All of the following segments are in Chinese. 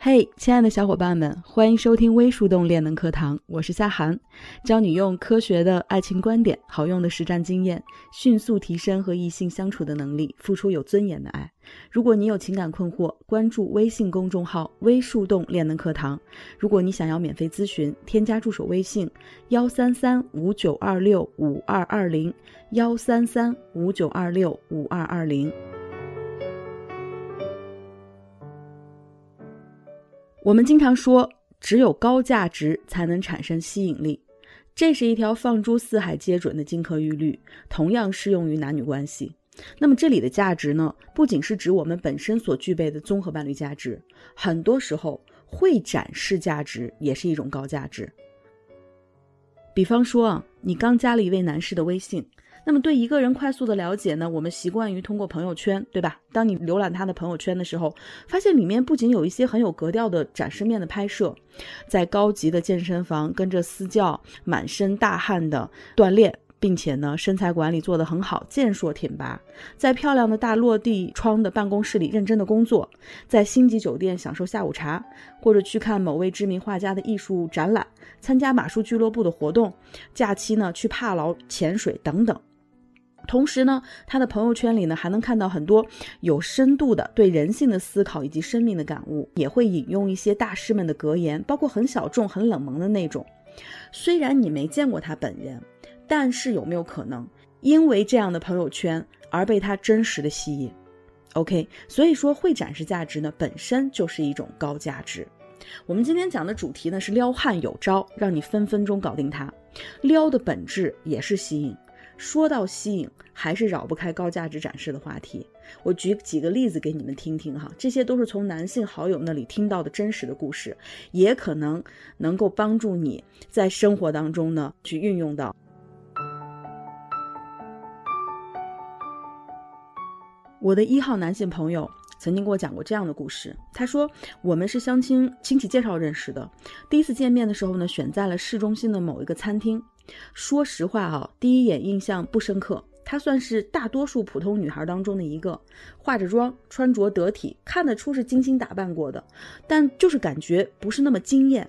嘿，亲爱的小伙伴们，欢迎收听微树洞恋能课堂，我是夏涵，教你用科学的爱情观点、好用的实战经验，迅速提升和异性相处的能力，付出有尊严的爱。如果你有情感困惑，关注微信公众号“微树洞恋能课堂”。如果你想要免费咨询，添加助手微信：幺三三五九二六五二二零，幺三三五九二六五二二零。我们经常说，只有高价值才能产生吸引力，这是一条放诸四海皆准的金科玉律，同样适用于男女关系。那么这里的价值呢，不仅是指我们本身所具备的综合伴侣价值，很多时候会展示价值也是一种高价值。比方说啊，你刚加了一位男士的微信。那么对一个人快速的了解呢，我们习惯于通过朋友圈，对吧？当你浏览他的朋友圈的时候，发现里面不仅有一些很有格调的展示面的拍摄，在高级的健身房跟着私教，满身大汗的锻炼，并且呢身材管理做得很好，健硕挺拔，在漂亮的大落地窗的办公室里认真的工作，在星级酒店享受下午茶，或者去看某位知名画家的艺术展览，参加马术俱乐部的活动，假期呢去帕劳潜水等等。同时呢，他的朋友圈里呢还能看到很多有深度的对人性的思考以及生命的感悟，也会引用一些大师们的格言，包括很小众、很冷门的那种。虽然你没见过他本人，但是有没有可能因为这样的朋友圈而被他真实的吸引？OK，所以说会展示价值呢，本身就是一种高价值。我们今天讲的主题呢是撩汉有招，让你分分钟搞定他。撩的本质也是吸引。说到吸引，还是绕不开高价值展示的话题。我举几个例子给你们听听哈，这些都是从男性好友那里听到的真实的故事，也可能能够帮助你在生活当中呢去运用到。我的一号男性朋友曾经给我讲过这样的故事，他说我们是相亲亲戚介绍认识的，第一次见面的时候呢，选在了市中心的某一个餐厅。说实话啊，第一眼印象不深刻。她算是大多数普通女孩当中的一个，化着妆，穿着得体，看得出是精心打扮过的，但就是感觉不是那么惊艳。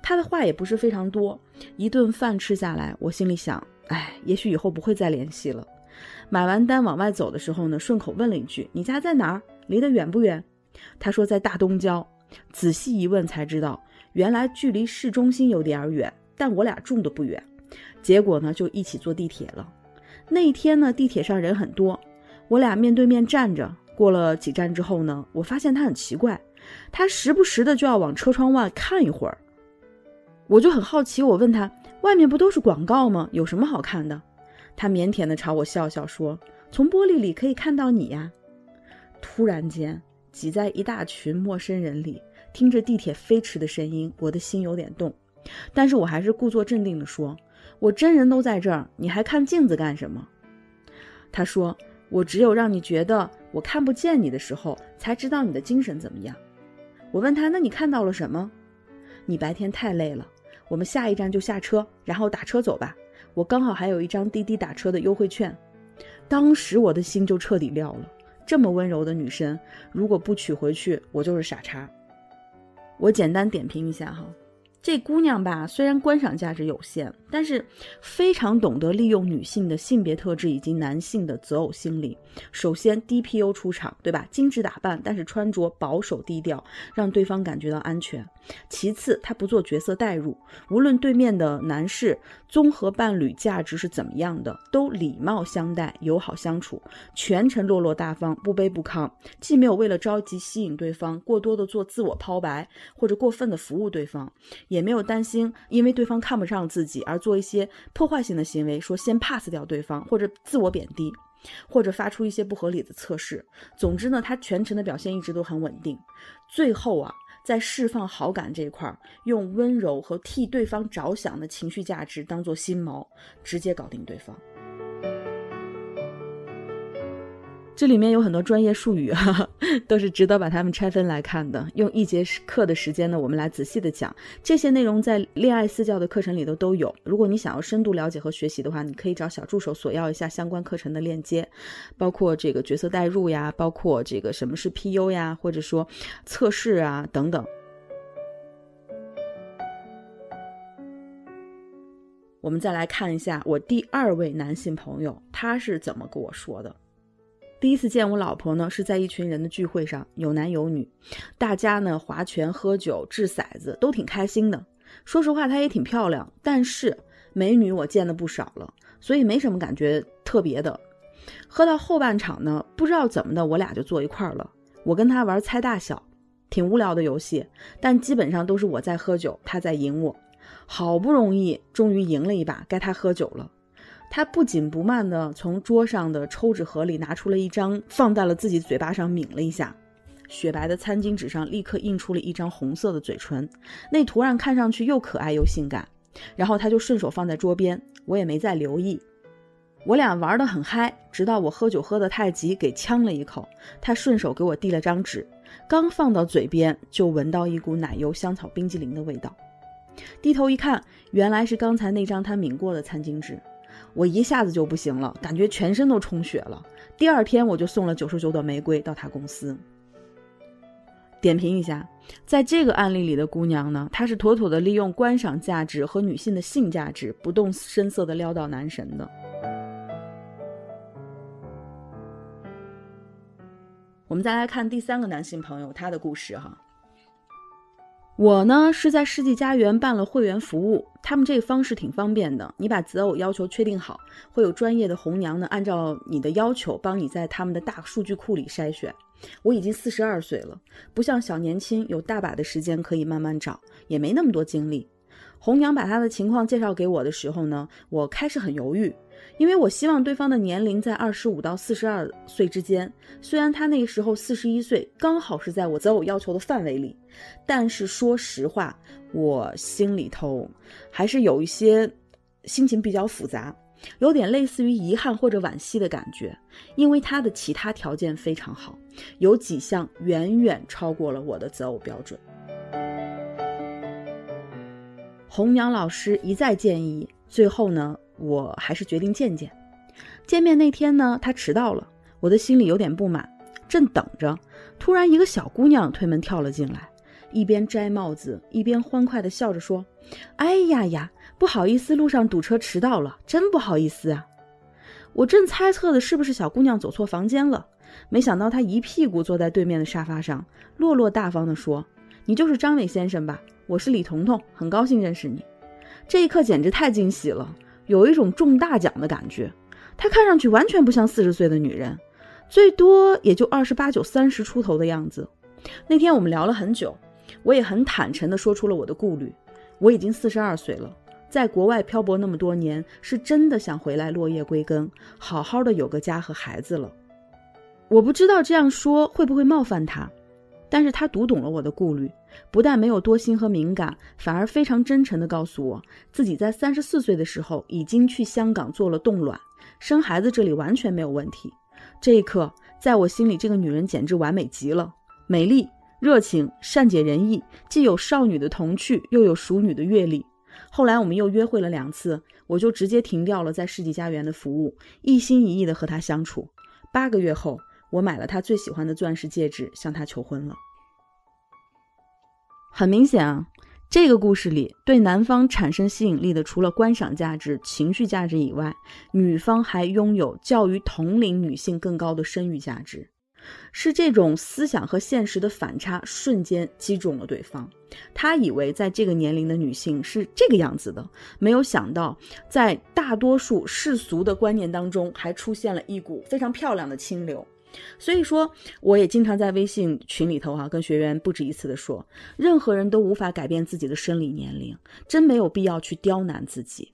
她的话也不是非常多。一顿饭吃下来，我心里想，哎，也许以后不会再联系了。买完单往外走的时候呢，顺口问了一句：“你家在哪儿？离得远不远？”她说在大东郊。仔细一问才知道，原来距离市中心有点远，但我俩住的不远。结果呢，就一起坐地铁了。那一天呢，地铁上人很多，我俩面对面站着。过了几站之后呢，我发现他很奇怪，他时不时的就要往车窗外看一会儿。我就很好奇，我问他：“外面不都是广告吗？有什么好看的？”他腼腆的朝我笑笑说：“从玻璃里可以看到你呀。”突然间，挤在一大群陌生人里，听着地铁飞驰的声音，我的心有点动，但是我还是故作镇定的说。我真人都在这儿，你还看镜子干什么？他说：“我只有让你觉得我看不见你的时候，才知道你的精神怎么样。”我问他：“那你看到了什么？”你白天太累了，我们下一站就下车，然后打车走吧。我刚好还有一张滴滴打车的优惠券。当时我的心就彻底撂了。这么温柔的女生，如果不娶回去，我就是傻叉。我简单点评一下哈。这姑娘吧，虽然观赏价值有限，但是非常懂得利用女性的性别特质以及男性的择偶心理。首先，DPU 出场，对吧？精致打扮，但是穿着保守低调，让对方感觉到安全。其次，她不做角色代入，无论对面的男士综合伴侣价值是怎么样的，都礼貌相待，友好相处，全程落落大方，不卑不亢。既没有为了着急吸引对方，过多的做自我抛白，或者过分的服务对方。也也没有担心，因为对方看不上自己而做一些破坏性的行为，说先 pass 掉对方，或者自我贬低，或者发出一些不合理的测试。总之呢，他全程的表现一直都很稳定。最后啊，在释放好感这一块，用温柔和替对方着想的情绪价值当做心锚，直接搞定对方。这里面有很多专业术语哈哈 都是值得把它们拆分来看的用一节课的时间呢我们来仔细的讲。这些内容在恋爱私教的课程里头都有如果你想要深度了解和学习的话你可以找小助手索要一下相关课程的链接包括这个角色代入呀包括这个什么是 pu 呀或者说测试啊等等。我们再来看一下我第二位男性朋友他是怎么跟我说的。第一次见我老婆呢，是在一群人的聚会上，有男有女，大家呢划拳、喝酒、掷骰子，都挺开心的。说实话，她也挺漂亮，但是美女我见的不少了，所以没什么感觉特别的。喝到后半场呢，不知道怎么的，我俩就坐一块儿了。我跟她玩猜大小，挺无聊的游戏，但基本上都是我在喝酒，她在赢我。好不容易，终于赢了一把，该她喝酒了。他不紧不慢地从桌上的抽纸盒里拿出了一张，放在了自己嘴巴上抿了一下，雪白的餐巾纸上立刻印出了一张红色的嘴唇，那图案看上去又可爱又性感。然后他就顺手放在桌边，我也没再留意。我俩玩得很嗨，直到我喝酒喝得太急，给呛了一口，他顺手给我递了张纸，刚放到嘴边，就闻到一股奶油香草冰激凌的味道。低头一看，原来是刚才那张他抿过的餐巾纸。我一下子就不行了，感觉全身都充血了。第二天我就送了九十九朵玫瑰到他公司。点评一下，在这个案例里的姑娘呢，她是妥妥的利用观赏价值和女性的性价值，不动声色的撩到男神的。我们再来看第三个男性朋友他的故事哈。我呢是在世纪佳缘办了会员服务，他们这个方式挺方便的。你把择偶要求确定好，会有专业的红娘呢，按照你的要求帮你在他们的大数据库里筛选。我已经四十二岁了，不像小年轻有大把的时间可以慢慢找，也没那么多精力。红娘把她的情况介绍给我的时候呢，我开始很犹豫。因为我希望对方的年龄在二十五到四十二岁之间，虽然他那个时候四十一岁，刚好是在我择偶要求的范围里，但是说实话，我心里头还是有一些心情比较复杂，有点类似于遗憾或者惋惜的感觉，因为他的其他条件非常好，有几项远远超过了我的择偶标准。红娘老师一再建议，最后呢？我还是决定见见。见面那天呢，他迟到了，我的心里有点不满。正等着，突然一个小姑娘推门跳了进来，一边摘帽子，一边欢快地笑着说：“哎呀呀，不好意思，路上堵车迟到了，真不好意思啊！”我正猜测的是不是小姑娘走错房间了，没想到她一屁股坐在对面的沙发上，落落大方地说：“你就是张伟先生吧？我是李彤彤，很高兴认识你。”这一刻简直太惊喜了。有一种中大奖的感觉，她看上去完全不像四十岁的女人，最多也就二十八九、三十出头的样子。那天我们聊了很久，我也很坦诚地说出了我的顾虑。我已经四十二岁了，在国外漂泊那么多年，是真的想回来落叶归根，好好的有个家和孩子了。我不知道这样说会不会冒犯她。但是他读懂了我的顾虑，不但没有多心和敏感，反而非常真诚地告诉我，自己在三十四岁的时候已经去香港做了冻卵，生孩子这里完全没有问题。这一刻，在我心里，这个女人简直完美极了，美丽、热情、善解人意，既有少女的童趣，又有熟女的阅历。后来我们又约会了两次，我就直接停掉了在世纪佳缘的服务，一心一意地和她相处。八个月后。我买了他最喜欢的钻石戒指，向他求婚了。很明显啊，这个故事里对男方产生吸引力的，除了观赏价值、情绪价值以外，女方还拥有较于同龄女性更高的生育价值。是这种思想和现实的反差，瞬间击中了对方。他以为在这个年龄的女性是这个样子的，没有想到在大多数世俗的观念当中，还出现了一股非常漂亮的清流。所以说，我也经常在微信群里头哈，跟学员不止一次的说，任何人都无法改变自己的生理年龄，真没有必要去刁难自己。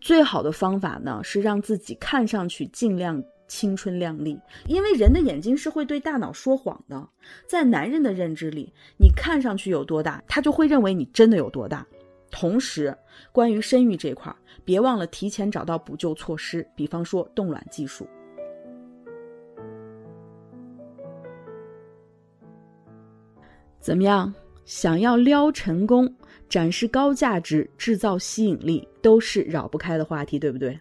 最好的方法呢，是让自己看上去尽量青春靓丽，因为人的眼睛是会对大脑说谎的。在男人的认知里，你看上去有多大，他就会认为你真的有多大。同时，关于生育这块，别忘了提前找到补救措施，比方说冻卵技术。怎么样？想要撩成功、展示高价值、制造吸引力，都是绕不开的话题，对不对？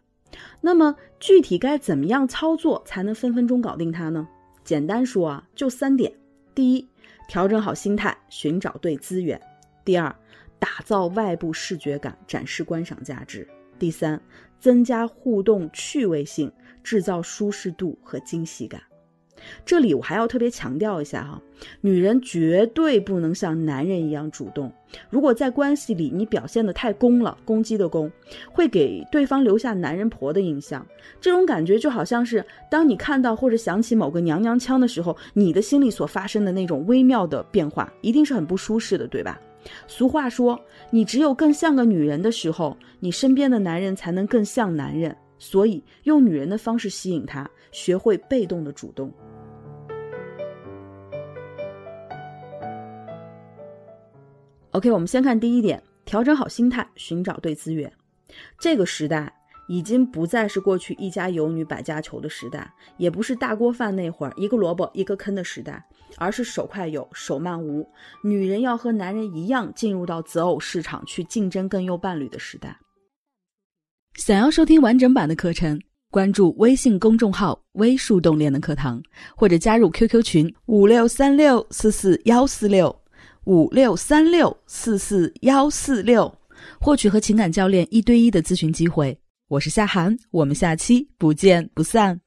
那么具体该怎么样操作才能分分钟搞定它呢？简单说啊，就三点：第一，调整好心态，寻找对资源；第二，打造外部视觉感，展示观赏价值；第三，增加互动趣味性，制造舒适度和惊喜感。这里我还要特别强调一下哈，女人绝对不能像男人一样主动。如果在关系里你表现的太攻了，攻击的攻，会给对方留下男人婆的印象。这种感觉就好像是当你看到或者想起某个娘娘腔的时候，你的心里所发生的那种微妙的变化，一定是很不舒适的，对吧？俗话说，你只有更像个女人的时候，你身边的男人才能更像男人。所以，用女人的方式吸引他，学会被动的主动。OK，我们先看第一点，调整好心态，寻找对资源。这个时代已经不再是过去一家有女百家求的时代，也不是大锅饭那会儿一个萝卜一个坑的时代，而是手快有，手慢无。女人要和男人一样进入到择偶市场去竞争更优伴侣的时代。想要收听完整版的课程，关注微信公众号“微树洞恋的课堂”，或者加入 QQ 群五六三六四四幺四六。五六三六四四幺四六，获取和情感教练一对一的咨询机会。我是夏涵，我们下期不见不散。